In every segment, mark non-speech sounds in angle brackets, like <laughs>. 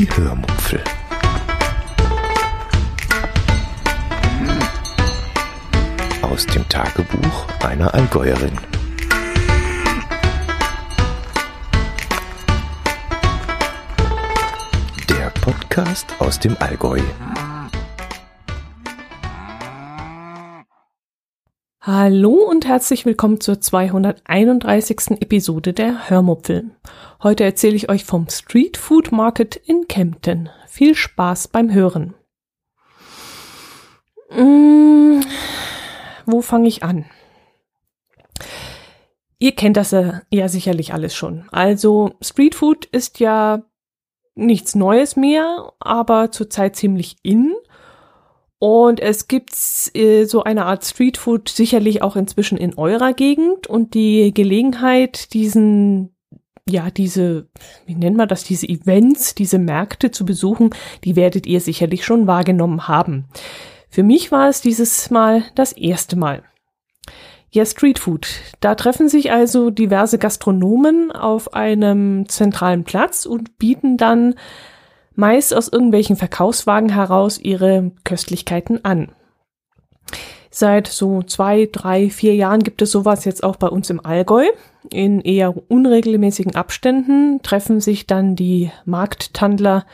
Die Hörmupfel. Aus dem Tagebuch einer Allgäuerin. Der Podcast aus dem Allgäu. Hallo und herzlich willkommen zur 231. Episode der Hörmupfel. Heute erzähle ich euch vom Street Food Market in Kempten. Viel Spaß beim Hören. Mmh, wo fange ich an? Ihr kennt das ja sicherlich alles schon. Also Street Food ist ja nichts Neues mehr, aber zurzeit ziemlich in und es gibt äh, so eine Art Streetfood sicherlich auch inzwischen in eurer Gegend und die Gelegenheit, diesen, ja, diese, wie nennt man das, diese Events, diese Märkte zu besuchen, die werdet ihr sicherlich schon wahrgenommen haben. Für mich war es dieses Mal das erste Mal. Ja, Streetfood. Da treffen sich also diverse Gastronomen auf einem zentralen Platz und bieten dann meist aus irgendwelchen Verkaufswagen heraus ihre Köstlichkeiten an. Seit so zwei, drei, vier Jahren gibt es sowas jetzt auch bei uns im Allgäu. In eher unregelmäßigen Abständen treffen sich dann die Markttandler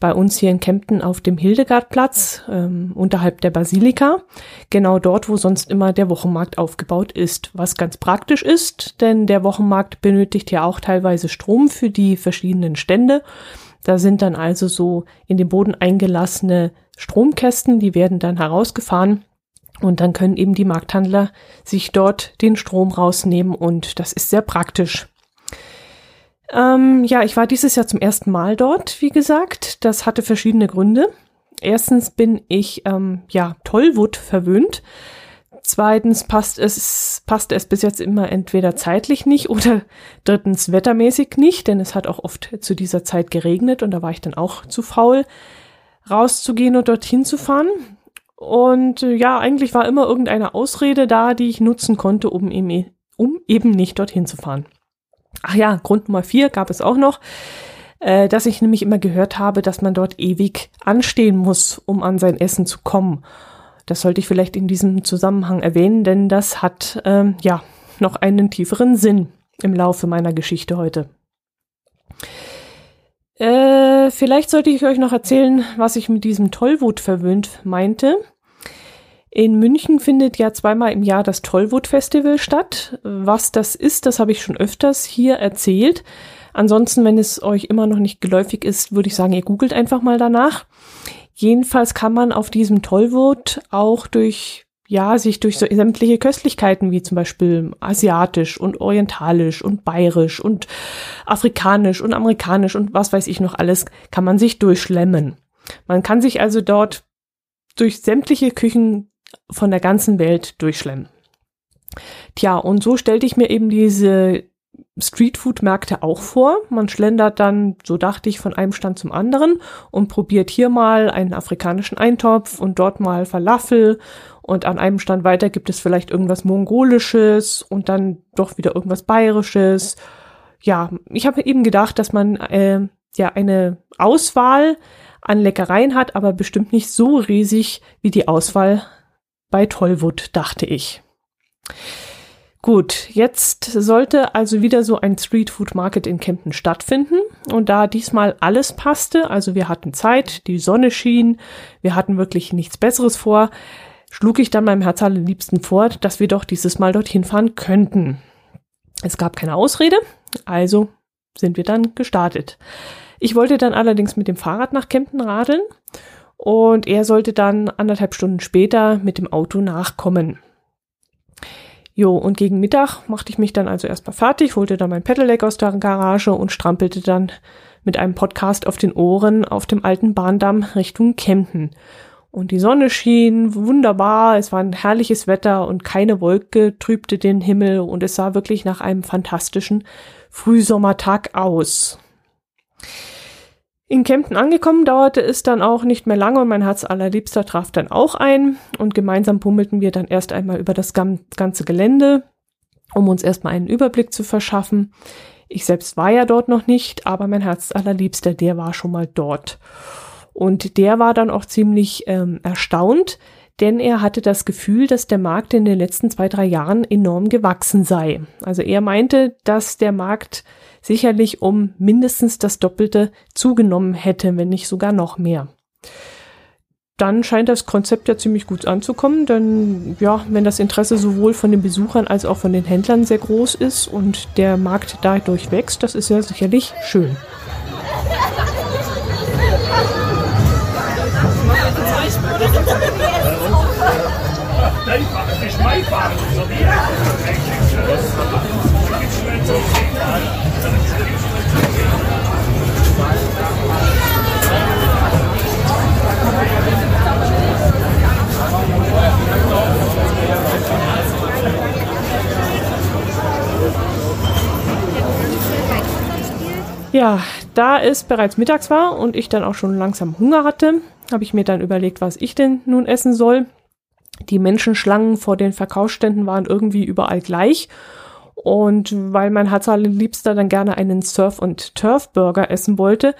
bei uns hier in Kempten auf dem Hildegardplatz ähm, unterhalb der Basilika, genau dort, wo sonst immer der Wochenmarkt aufgebaut ist, was ganz praktisch ist, denn der Wochenmarkt benötigt ja auch teilweise Strom für die verschiedenen Stände. Da sind dann also so in den Boden eingelassene Stromkästen, die werden dann herausgefahren und dann können eben die Markthandler sich dort den Strom rausnehmen und das ist sehr praktisch. Ähm, ja, ich war dieses Jahr zum ersten Mal dort, wie gesagt. Das hatte verschiedene Gründe. Erstens bin ich ähm, ja Tollwut verwöhnt. Zweitens passt es, passte es bis jetzt immer entweder zeitlich nicht oder <laughs> drittens wettermäßig nicht, denn es hat auch oft zu dieser Zeit geregnet und da war ich dann auch zu faul, rauszugehen und dorthin zu fahren. Und äh, ja, eigentlich war immer irgendeine Ausrede da, die ich nutzen konnte, um eben, um eben nicht dorthin zu fahren. Ach ja, Grund Nummer vier gab es auch noch, äh, dass ich nämlich immer gehört habe, dass man dort ewig anstehen muss, um an sein Essen zu kommen. Das sollte ich vielleicht in diesem Zusammenhang erwähnen, denn das hat ähm, ja noch einen tieferen Sinn im Laufe meiner Geschichte heute. Äh, vielleicht sollte ich euch noch erzählen, was ich mit diesem Tollwut verwöhnt meinte. In München findet ja zweimal im Jahr das Tollwut Festival statt. Was das ist, das habe ich schon öfters hier erzählt. Ansonsten, wenn es euch immer noch nicht geläufig ist, würde ich sagen, ihr googelt einfach mal danach. Jedenfalls kann man auf diesem Tollwut auch durch ja, sich durch so sämtliche Köstlichkeiten wie zum Beispiel asiatisch und orientalisch und bayerisch und afrikanisch und amerikanisch und was weiß ich noch alles, kann man sich durchschlemmen. Man kann sich also dort durch sämtliche Küchen von der ganzen Welt durchschlemmen. Tja, und so stellte ich mir eben diese Streetfood-Märkte auch vor. Man schlendert dann, so dachte ich, von einem Stand zum anderen und probiert hier mal einen afrikanischen Eintopf und dort mal Falafel und an einem Stand weiter gibt es vielleicht irgendwas Mongolisches und dann doch wieder irgendwas Bayerisches. Ja, ich habe eben gedacht, dass man äh, ja eine Auswahl an Leckereien hat, aber bestimmt nicht so riesig wie die Auswahl bei Tollwood, dachte ich. Gut, jetzt sollte also wieder so ein Street Food Market in Kempten stattfinden. Und da diesmal alles passte, also wir hatten Zeit, die Sonne schien, wir hatten wirklich nichts Besseres vor, schlug ich dann meinem Herz allerliebsten vor, dass wir doch dieses Mal dorthin fahren könnten. Es gab keine Ausrede, also sind wir dann gestartet. Ich wollte dann allerdings mit dem Fahrrad nach Kempten radeln und er sollte dann anderthalb Stunden später mit dem Auto nachkommen. Jo, und gegen Mittag machte ich mich dann also erstmal fertig, holte dann mein Pedelec aus der Garage und strampelte dann mit einem Podcast auf den Ohren auf dem alten Bahndamm Richtung Kempten. Und die Sonne schien wunderbar, es war ein herrliches Wetter und keine Wolke trübte den Himmel und es sah wirklich nach einem fantastischen Frühsommertag aus. In Kempten angekommen dauerte es dann auch nicht mehr lange und mein Herz allerliebster traf dann auch ein und gemeinsam pummelten wir dann erst einmal über das ganze Gelände, um uns erstmal einen Überblick zu verschaffen. Ich selbst war ja dort noch nicht, aber mein Herz allerliebster, der war schon mal dort. Und der war dann auch ziemlich ähm, erstaunt, denn er hatte das Gefühl, dass der Markt in den letzten zwei, drei Jahren enorm gewachsen sei. Also er meinte, dass der Markt sicherlich um mindestens das Doppelte zugenommen hätte, wenn nicht sogar noch mehr. Dann scheint das Konzept ja ziemlich gut anzukommen, denn ja, wenn das Interesse sowohl von den Besuchern als auch von den Händlern sehr groß ist und der Markt dadurch wächst, das ist ja sicherlich schön. Ja, da es bereits mittags war und ich dann auch schon langsam Hunger hatte, habe ich mir dann überlegt, was ich denn nun essen soll. Die Menschenschlangen vor den Verkaufsständen waren irgendwie überall gleich. Und weil mein Liebster dann gerne einen Surf- und Turf-Burger essen wollte,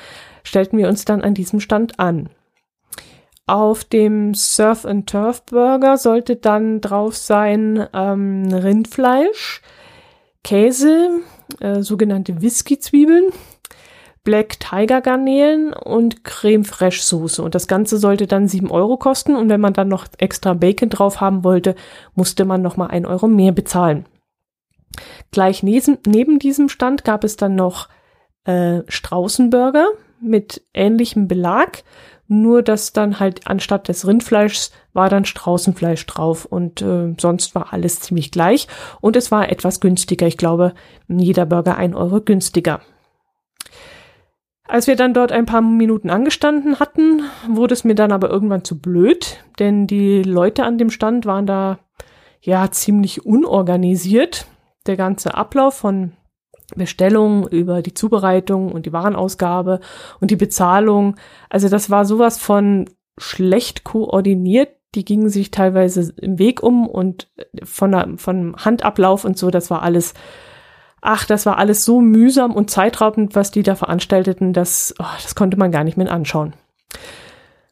stellten wir uns dann an diesem Stand an. Auf dem Surf and Turf Burger sollte dann drauf sein ähm, Rindfleisch, Käse, äh, sogenannte Whisky-Zwiebeln, Black Tiger Garnelen und Creme Fraiche Soße. Und das Ganze sollte dann sieben Euro kosten. Und wenn man dann noch extra Bacon drauf haben wollte, musste man nochmal ein Euro mehr bezahlen. Gleich neben, neben diesem Stand gab es dann noch äh, Straußenburger mit ähnlichem Belag. Nur dass dann halt anstatt des Rindfleischs war dann Straußenfleisch drauf und äh, sonst war alles ziemlich gleich und es war etwas günstiger. Ich glaube, jeder Burger ein Euro günstiger. Als wir dann dort ein paar Minuten angestanden hatten, wurde es mir dann aber irgendwann zu blöd, denn die Leute an dem Stand waren da ja ziemlich unorganisiert. Der ganze Ablauf von Bestellung über die Zubereitung und die Warenausgabe und die Bezahlung, also das war sowas von schlecht koordiniert. Die gingen sich teilweise im Weg um und von der, von Handablauf und so, das war alles ach, das war alles so mühsam und zeitraubend, was die da veranstalteten, das, oh, das konnte man gar nicht mehr anschauen.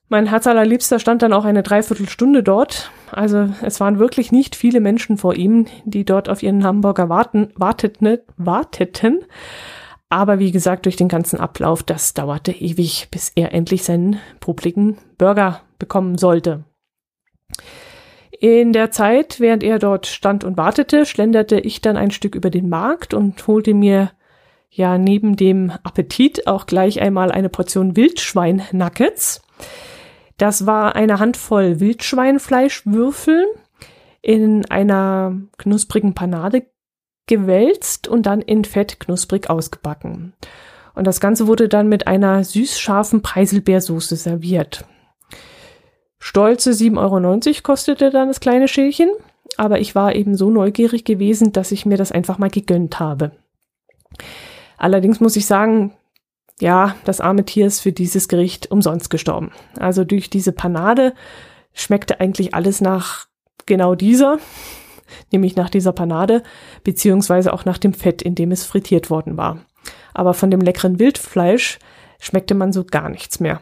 Mein Herz allerliebster stand dann auch eine Dreiviertelstunde dort. Also es waren wirklich nicht viele Menschen vor ihm, die dort auf ihren Hamburger warten, warteten, warteten. Aber wie gesagt, durch den ganzen Ablauf, das dauerte ewig, bis er endlich seinen publiken Burger bekommen sollte. In der Zeit, während er dort stand und wartete, schlenderte ich dann ein Stück über den Markt und holte mir ja neben dem Appetit auch gleich einmal eine Portion Wildschwein-Nuggets. Das war eine Handvoll Wildschweinfleischwürfel in einer knusprigen Panade gewälzt und dann in Fett knusprig ausgebacken. Und das Ganze wurde dann mit einer süß-scharfen Preiselbeersoße serviert. Stolze 7,90 Euro kostete dann das kleine Schälchen, aber ich war eben so neugierig gewesen, dass ich mir das einfach mal gegönnt habe. Allerdings muss ich sagen, ja, das arme Tier ist für dieses Gericht umsonst gestorben. Also durch diese Panade schmeckte eigentlich alles nach genau dieser, <laughs> nämlich nach dieser Panade, beziehungsweise auch nach dem Fett, in dem es frittiert worden war. Aber von dem leckeren Wildfleisch schmeckte man so gar nichts mehr.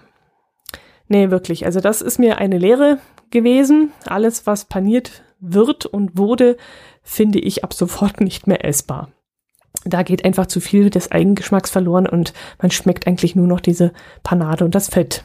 Nee, wirklich. Also das ist mir eine Lehre gewesen. Alles, was paniert wird und wurde, finde ich ab sofort <laughs> nicht mehr essbar. Da geht einfach zu viel des Eigengeschmacks verloren und man schmeckt eigentlich nur noch diese Panade und das Fett.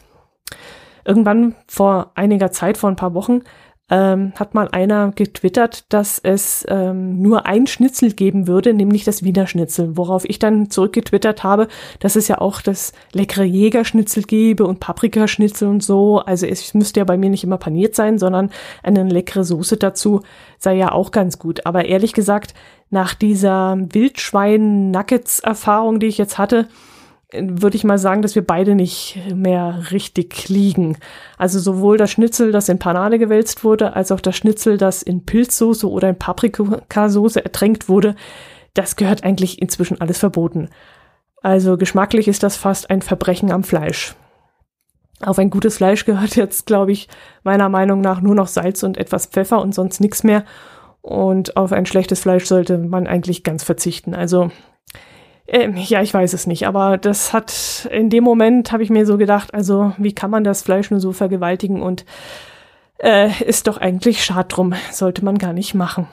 Irgendwann vor einiger Zeit, vor ein paar Wochen, ähm, hat mal einer getwittert, dass es ähm, nur ein Schnitzel geben würde, nämlich das Wiener Schnitzel. Worauf ich dann zurückgetwittert habe, dass es ja auch das leckere Jägerschnitzel gebe und Paprikaschnitzel und so. Also es müsste ja bei mir nicht immer paniert sein, sondern eine leckere Soße dazu sei ja auch ganz gut. Aber ehrlich gesagt, nach dieser Wildschwein-Nuggets-Erfahrung, die ich jetzt hatte, würde ich mal sagen, dass wir beide nicht mehr richtig liegen. Also sowohl das Schnitzel, das in Panade gewälzt wurde, als auch das Schnitzel, das in Pilzsoße oder in Paprikasoße ertränkt wurde, das gehört eigentlich inzwischen alles verboten. Also geschmacklich ist das fast ein Verbrechen am Fleisch. Auf ein gutes Fleisch gehört jetzt, glaube ich, meiner Meinung nach nur noch Salz und etwas Pfeffer und sonst nichts mehr. Und auf ein schlechtes Fleisch sollte man eigentlich ganz verzichten. Also Ähm, ja, ich weiß es nicht, aber das hat, in dem Moment habe ich mir so gedacht, also wie kann man das Fleisch nur so vergewaltigen und äh, ist doch eigentlich schad drum, sollte man gar nicht machen.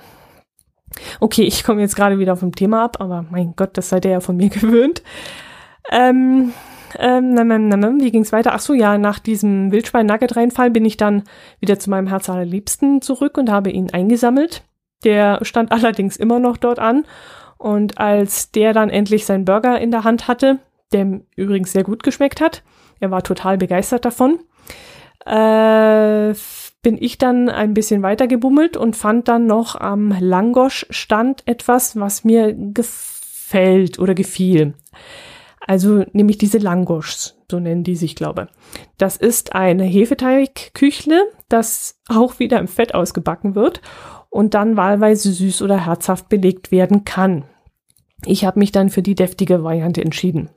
Okay, ich komme jetzt gerade wieder vom Thema ab, aber mein Gott, das seid ihr ja von mir <laughs> gewöhnt. Ähm, ähm, na, na, na, wie ging's weiter? Ach so, ja, nach diesem Wildschwein-Nugget-Reinfall bin ich dann wieder zu meinem Herz allerliebsten zurück und habe ihn eingesammelt. Der stand <laughs> allerdings immer noch dort an. Und als der dann endlich seinen Burger in der Hand hatte, der ihm übrigens sehr gut geschmeckt hat, er war total begeistert davon, äh, bin ich dann ein bisschen weiter gebummelt und fand dann noch am Langosch-Stand etwas, was mir gefällt oder gefiel. Also nämlich diese Langoschs, so nennen die sich, glaube. Das ist eine Hefeteigküchle, das auch wieder im Fett ausgebacken wird und dann wahlweise süß oder herzhaft belegt werden kann. Ich habe mich dann für die deftige Variante entschieden.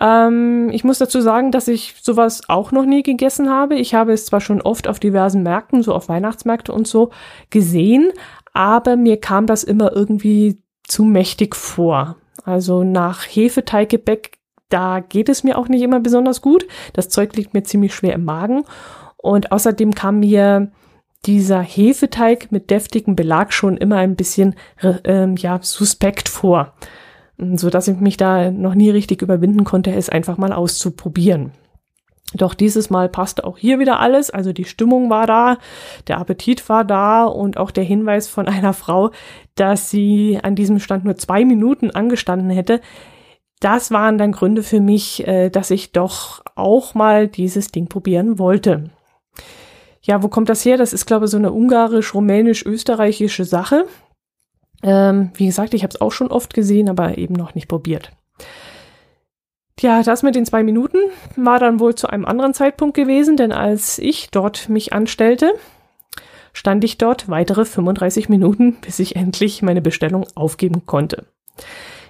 Ähm, ich muss dazu sagen, dass ich sowas auch noch nie gegessen habe. Ich habe es zwar schon oft auf diversen Märkten, so auf Weihnachtsmärkte und so gesehen, aber mir kam das immer irgendwie zu mächtig vor. Also nach Hefeteiggebäck, da geht es mir auch nicht immer besonders gut. Das Zeug liegt mir ziemlich schwer im Magen. Und außerdem kam mir dieser Hefeteig mit deftigem Belag schon immer ein bisschen äh, ja suspekt vor, so dass ich mich da noch nie richtig überwinden konnte, es einfach mal auszuprobieren. Doch dieses Mal passte auch hier wieder alles, also die Stimmung war da, der Appetit war da und auch der Hinweis von <laughs> einer Frau, dass sie an diesem Stand nur zwei Minuten angestanden hätte. Das waren dann Gründe für mich, äh, dass ich doch auch mal dieses Ding probieren wollte. Ja, wo kommt das her? Das ist, glaube ich, so eine ungarisch-rumänisch-österreichische Sache. Ähm, wie gesagt, ich habe es auch schon oft gesehen, aber eben noch nicht probiert. Ja, das mit den zwei Minuten war dann wohl zu einem anderen Zeitpunkt gewesen, denn als ich dort mich anstellte, stand ich dort weitere 35 Minuten, bis ich endlich meine Bestellung aufgeben konnte.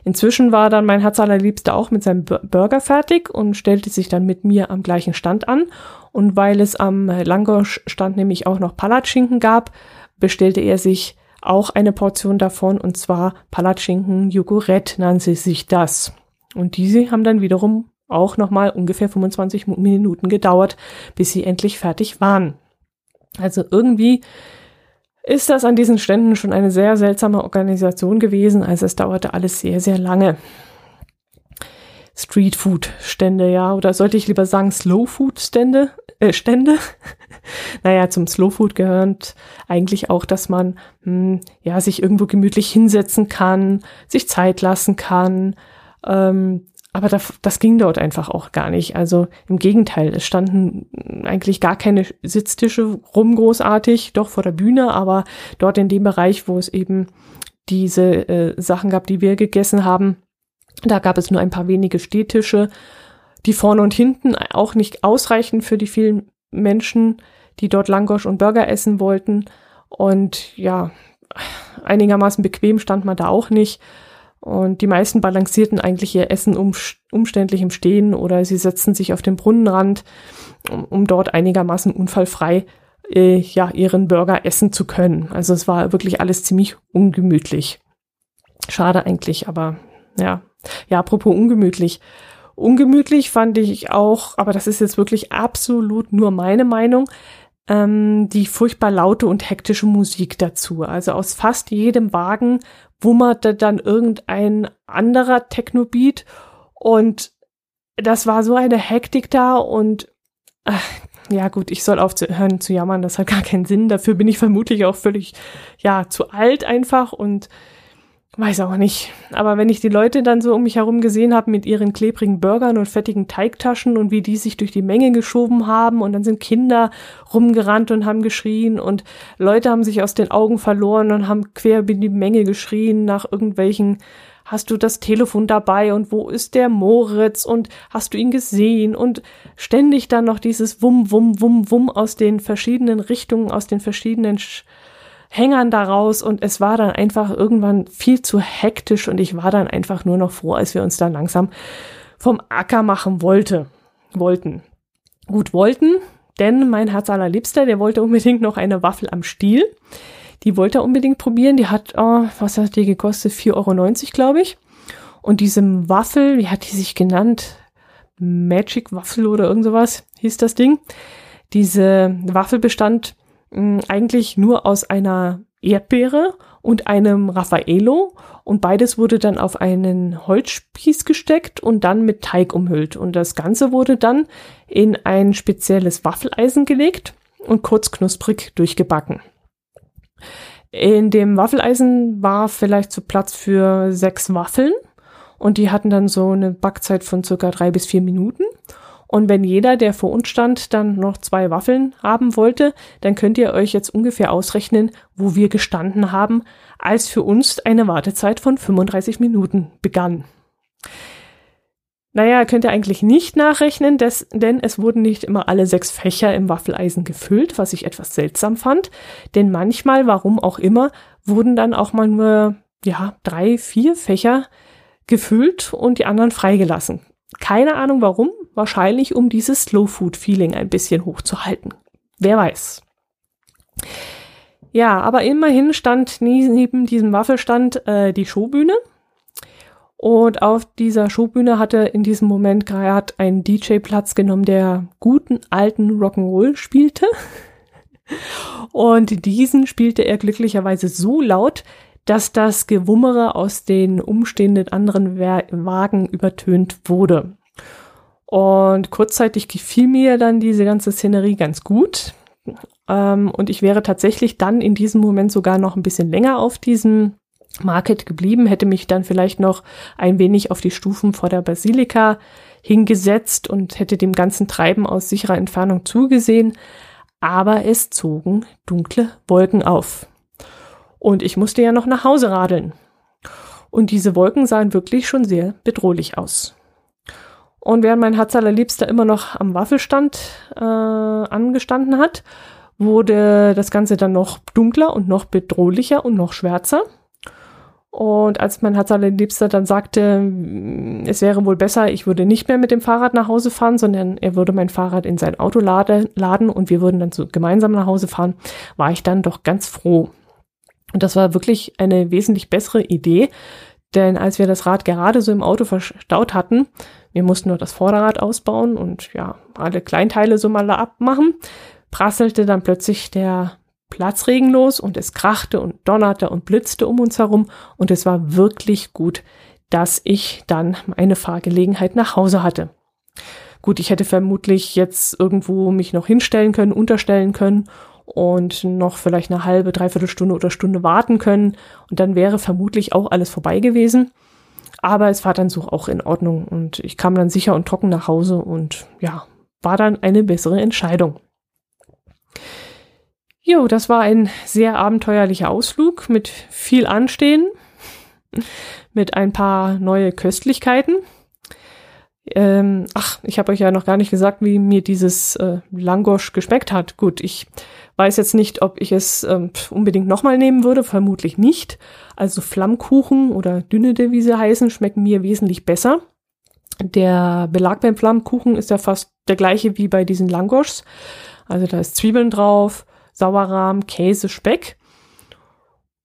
Inzwischen war dann mein Herz allerliebster auch mit seinem Burger fertig und stellte sich dann mit mir am gleichen Stand an und weil es am Langosch-Stand nämlich auch noch Palatschinken gab, bestellte er sich auch eine Portion davon und zwar Palatschinken Jogurette nannte sich das. Und diese haben dann wiederum auch nochmal ungefähr 25 Minuten gedauert, bis sie endlich fertig waren. Also irgendwie ist das an diesen Ständen schon eine sehr seltsame Organisation gewesen. Also es dauerte alles sehr, sehr lange. Streetfood-Stände, ja, oder sollte ich lieber sagen Slow-Food-Stände? Äh, Stände? <laughs> naja, zum Slow-Food gehört eigentlich auch, dass man hm, ja sich irgendwo gemütlich hinsetzen kann, sich Zeit lassen kann. Ähm, aber das, das ging dort einfach auch gar nicht. Also im Gegenteil, es standen eigentlich gar keine Sitztische rum großartig, doch vor der Bühne, aber dort in dem Bereich, wo es eben diese äh, Sachen gab, die wir gegessen haben, da gab es nur ein paar wenige Stehtische, die vorne und hinten auch nicht ausreichen für die vielen Menschen, die dort Langosch und Burger essen wollten. Und ja, einigermaßen bequem stand man da auch nicht. Und die meisten balancierten eigentlich ihr Essen um, umständlich im Stehen oder sie setzten sich auf den Brunnenrand, um, um dort einigermaßen unfallfrei äh, ja, ihren Burger essen zu können. Also es war wirklich alles ziemlich ungemütlich. Schade eigentlich, aber ja, ja, apropos ungemütlich. Ungemütlich fand ich auch, aber das ist jetzt wirklich absolut nur meine Meinung, ähm, die furchtbar laute und hektische Musik dazu. Also aus fast jedem Wagen wummerte dann irgendein anderer Technobeat und das war so eine Hektik da und ach, ja gut, ich soll aufhören zu jammern, das hat gar keinen Sinn. Dafür bin ich vermutlich auch völlig, ja, zu alt einfach und Weiß auch nicht. Aber wenn ich die Leute dann so um mich herum gesehen habe mit ihren klebrigen Burgern und fettigen Teigtaschen und wie die sich durch die Menge geschoben haben und dann sind Kinder rumgerannt und haben geschrien und Leute haben sich aus den Augen verloren und haben quer in die Menge geschrien nach irgendwelchen Hast du das Telefon dabei und wo ist der Moritz und hast du ihn gesehen und ständig dann noch dieses Wum, Wum, Wum, Wum aus den verschiedenen Richtungen, aus den verschiedenen Sch Hängern daraus und es war dann einfach irgendwann viel zu hektisch und ich war dann einfach nur noch froh, als wir uns dann langsam vom Acker machen wollte, wollten. Gut wollten, denn mein Herz allerliebster, der wollte unbedingt noch eine Waffel am Stiel. Die wollte er unbedingt probieren. Die hat, oh, was hat die gekostet? 4,90 Euro, glaube ich. Und diesem Waffel, wie hat die sich genannt? Magic Waffel oder irgend sowas hieß das Ding. Diese Waffel bestand eigentlich nur aus einer Erdbeere und einem Raffaello und beides wurde dann auf einen Holzspieß gesteckt und dann mit Teig umhüllt und das Ganze wurde dann in ein spezielles Waffeleisen gelegt und kurz knusprig durchgebacken. In dem Waffeleisen war vielleicht so Platz für sechs Waffeln und die hatten dann so eine Backzeit von circa drei bis vier Minuten. Und wenn jeder, der vor uns stand, dann noch zwei Waffeln haben wollte, dann könnt ihr euch jetzt ungefähr ausrechnen, wo wir gestanden haben, als für uns eine Wartezeit von 35 Minuten begann. Naja, könnt ihr eigentlich nicht nachrechnen, des, denn es wurden nicht immer alle sechs Fächer im Waffeleisen gefüllt, was ich etwas seltsam fand. Denn manchmal, warum auch immer, wurden dann auch mal nur, ja, drei, vier Fächer gefüllt und die anderen freigelassen. Keine Ahnung warum, wahrscheinlich um dieses Slow Food Feeling ein bisschen hochzuhalten. Wer weiß. Ja, aber immerhin stand neben diesem Waffelstand äh, die Showbühne. Und auf dieser Showbühne hatte in diesem Moment gerade ein DJ Platz genommen, der guten alten Rock'n'Roll spielte. Und diesen spielte er glücklicherweise so laut, dass das Gewummere aus den umstehenden anderen Wagen übertönt wurde. Und kurzzeitig gefiel mir dann diese ganze Szenerie ganz gut. Ähm, und ich wäre tatsächlich dann in diesem Moment sogar noch ein bisschen länger auf diesem Market geblieben, hätte mich dann vielleicht noch ein wenig auf die Stufen vor der Basilika hingesetzt und hätte dem ganzen Treiben aus sicherer Entfernung zugesehen. Aber es zogen dunkle Wolken auf. Und ich musste ja noch nach Hause radeln. Und diese Wolken sahen wirklich schon sehr bedrohlich aus. Und während mein Herz allerliebster immer noch am Waffelstand äh, angestanden hat, wurde das Ganze dann noch dunkler und noch bedrohlicher und noch schwärzer. Und als mein Herz allerliebster dann sagte, es wäre wohl besser, ich würde nicht mehr mit dem Fahrrad nach Hause fahren, sondern er würde mein Fahrrad in sein Auto lade, laden und wir würden dann so gemeinsam nach Hause fahren, war ich dann doch ganz froh. Und das war wirklich eine wesentlich bessere Idee, denn als wir das Rad gerade so im Auto verstaut hatten, wir mussten nur das Vorderrad ausbauen und ja, alle Kleinteile so mal abmachen, prasselte dann plötzlich der Platzregen los und es krachte und donnerte und blitzte um uns herum und es war wirklich gut, dass ich dann meine Fahrgelegenheit nach Hause hatte. Gut, ich hätte vermutlich jetzt irgendwo mich noch hinstellen können, unterstellen können und noch vielleicht eine halbe, dreiviertel Stunde oder Stunde warten können. Und dann wäre vermutlich auch alles vorbei gewesen. Aber es war dann so auch in Ordnung und ich kam dann sicher und trocken nach Hause und ja, war dann eine bessere Entscheidung. Jo, das war ein sehr abenteuerlicher Ausflug mit viel Anstehen, <laughs> mit ein paar neue Köstlichkeiten. Ähm, ach, ich habe euch ja noch gar nicht gesagt, wie mir dieses äh, Langosch geschmeckt hat. Gut, ich weiß jetzt nicht, ob ich es ähm, unbedingt nochmal nehmen würde, vermutlich nicht. Also Flammkuchen oder Dünnede, wie sie heißen, schmecken mir wesentlich besser. Der Belag beim Flammkuchen ist ja fast der gleiche wie bei diesen Langoschs. Also da ist Zwiebeln drauf, Sauerrahm, Käse, Speck.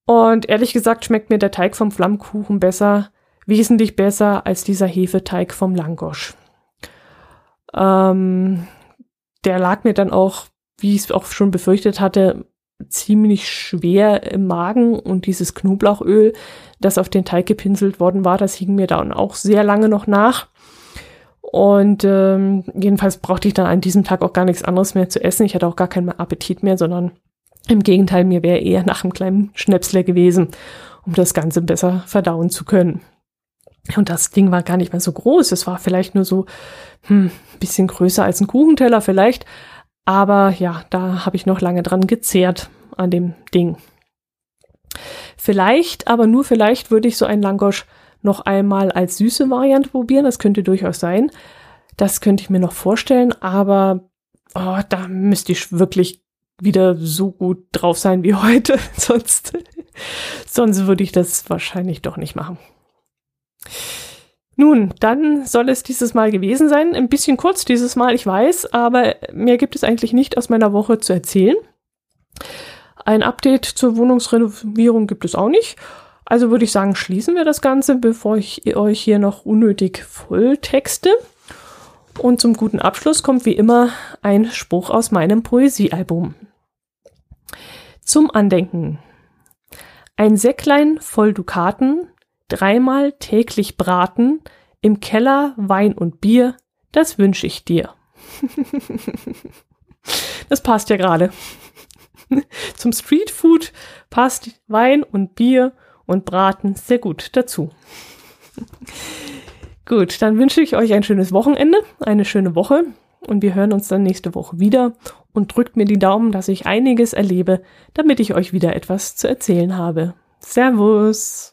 Und ehrlich gesagt schmeckt mir der Teig vom Flammkuchen besser, wesentlich besser als dieser Hefeteig vom Langosch. Ähm, der lag mir dann auch, wie ich es auch schon befürchtet hatte, ziemlich schwer im Magen und dieses Knoblauchöl, das auf den Teig gepinselt worden war, das hing mir dann auch sehr lange noch nach. Und ähm, jedenfalls brauchte ich dann an diesem Tag auch gar nichts anderes mehr zu essen. Ich hatte auch gar keinen Appetit mehr, sondern im Gegenteil, mir wäre eher nach einem kleinen Schnäpsler gewesen, um das Ganze besser verdauen zu können. Und das Ding war gar nicht mehr so groß. Es war vielleicht nur so hm, bisschen größer als ein Kuchenteller vielleicht. Aber ja, da habe ich noch lange dran gezehrt an dem Ding. Vielleicht, aber nur vielleicht würde ich so ein Langosch noch einmal als süße Variante probieren. Das könnte durchaus sein. Das könnte ich mir noch vorstellen, aber oh, da müsste ich wirklich wieder so gut drauf sein wie <laughs> heute. sonst, sonst würde ich das wahrscheinlich doch nicht machen. Nun, dann soll es dieses Mal gewesen sein. Ein bisschen kurz dieses Mal, ich weiß, aber mehr gibt es eigentlich nicht aus meiner Woche zu erzählen. Ein Update zur Wohnungsrenovierung gibt es auch nicht. Also würde ich sagen, schließen wir das Ganze, bevor ich euch hier noch unnötig voll texte. Und zum guten Abschluss kommt wie immer ein Spruch aus meinem Poesiealbum. Zum Andenken. Ein Säcklein voll Dukaten, dreimal täglich braten, im Keller Wein und Bier, das wünsche ich dir. <laughs> das passt ja gerade. <laughs> Zum Streetfood passt Wein und Bier und Braten sehr gut dazu. <laughs> gut, dann wünsche ich euch ein schönes Wochenende, eine schöne Woche und wir hören uns dann nächste Woche wieder und drückt mir die Daumen, dass ich einiges erlebe, damit ich euch wieder etwas zu erzählen habe. Servus!